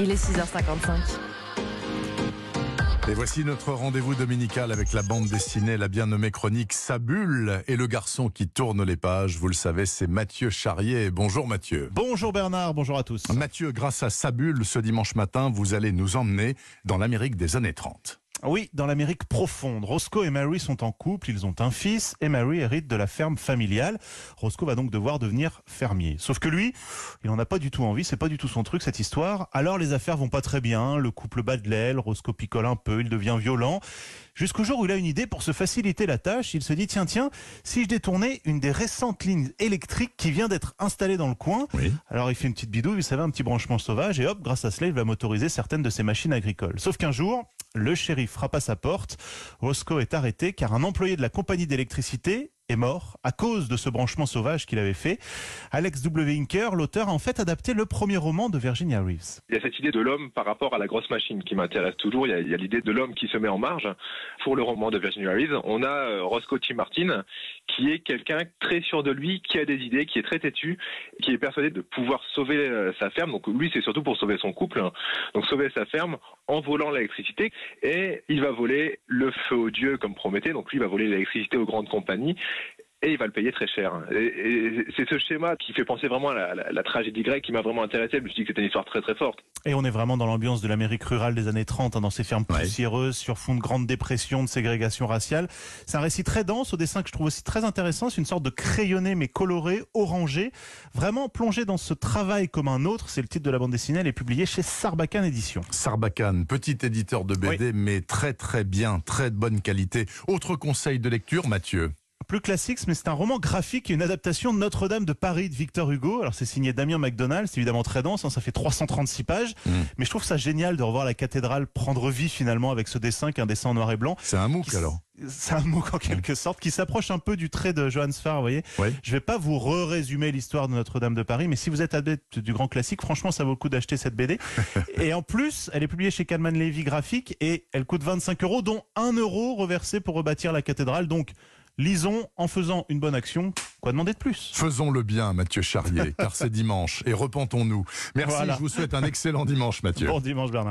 Il est 6h55. Et voici notre rendez-vous dominical avec la bande dessinée, la bien nommée chronique Sabule et le garçon qui tourne les pages. Vous le savez, c'est Mathieu Charrier. Bonjour Mathieu. Bonjour Bernard, bonjour à tous. Mathieu, grâce à Sabule, ce dimanche matin, vous allez nous emmener dans l'Amérique des années 30. Oui, dans l'Amérique profonde. Roscoe et Mary sont en couple, ils ont un fils et Mary hérite de la ferme familiale. Roscoe va donc devoir devenir fermier. Sauf que lui, il n'en a pas du tout envie, c'est pas du tout son truc cette histoire. Alors les affaires vont pas très bien, le couple bat de l'aile, Roscoe picole un peu, il devient violent. Jusqu'au jour où il a une idée pour se faciliter la tâche, il se dit tiens tiens, si je détournais une des récentes lignes électriques qui vient d'être installée dans le coin. Oui. Alors il fait une petite bidouille, vous savez, un petit branchement sauvage et hop, grâce à cela, il va motoriser certaines de ses machines agricoles. Sauf qu'un jour, le shérif frappe à sa porte. Roscoe est arrêté car un employé de la compagnie d'électricité est mort à cause de ce branchement sauvage qu'il avait fait. Alex W. Inker, l'auteur, a en fait adapté le premier roman de Virginia Reeves. Il y a cette idée de l'homme par rapport à la grosse machine qui m'intéresse toujours. Il y a, l'idée de l'homme qui se met en marge. Pour le roman de Virginia Reeves, on a euh, Roscoe T. Martin, qui est quelqu'un très sûr de lui, qui a des idées, qui est très têtu, qui est persuadé de pouvoir sauver euh, sa ferme. Donc lui, c'est surtout pour sauver son couple. hein. Donc sauver sa ferme en volant l'électricité. Et il va voler le feu aux dieux comme Prométhée. Donc lui, il va voler l'électricité aux grandes compagnies. Et il va le payer très cher. Et, et c'est ce schéma qui fait penser vraiment à la, la- la tragédie grecque qui m'a vraiment intéressé. Je me suis dit que c'était une histoire très très forte. Et on est vraiment dans l'ambiance de l'Amérique rurale des années 30, hein, dans ces fermes Ouais. poussiéreuses, sur fond de grande dépression, de ségrégation raciale. C'est un récit très dense, au dessin que je trouve aussi très intéressant. C'est une sorte de crayonné, mais coloré, orangé. Vraiment plongé dans ce travail comme un autre. C'est le titre de la bande dessinée. Elle est publiée chez Sarbacane Éditions. Sarbacane, petit éditeur de BD, mais très très bien, très de bonne qualité. Autre conseil de lecture, Mathieu? Plus classique, mais c'est un roman graphique et une adaptation de Notre-Dame de Paris de Victor Hugo. Alors c'est signé Damien McDonald, c'est évidemment très dense, hein, ça fait 336 pages. Mm. Mais je trouve ça génial de revoir la cathédrale prendre vie finalement avec ce dessin qui est un dessin en noir et blanc. C'est un MOOC alors C'est un mot en quelque sorte qui s'approche un peu du trait de Johann Sfar, vous voyez. Oui. Je vais pas vous re-résumer l'histoire de Notre-Dame de Paris, mais si vous êtes adepte du grand classique, franchement, ça vaut le coup d'acheter cette BD. et en plus, elle est publiée chez Calman Levy Graphique et elle coûte 25 euros, dont 1 euro reversé pour rebâtir la cathédrale. Donc, lisons en faisant une bonne action. Quoi demander de plus? Faisons le bien, Mathieu Charrier, car c'est dimanche et repentons-nous. Merci, Voilà. je vous souhaite un excellent dimanche, Mathieu. Bon dimanche, Bernard.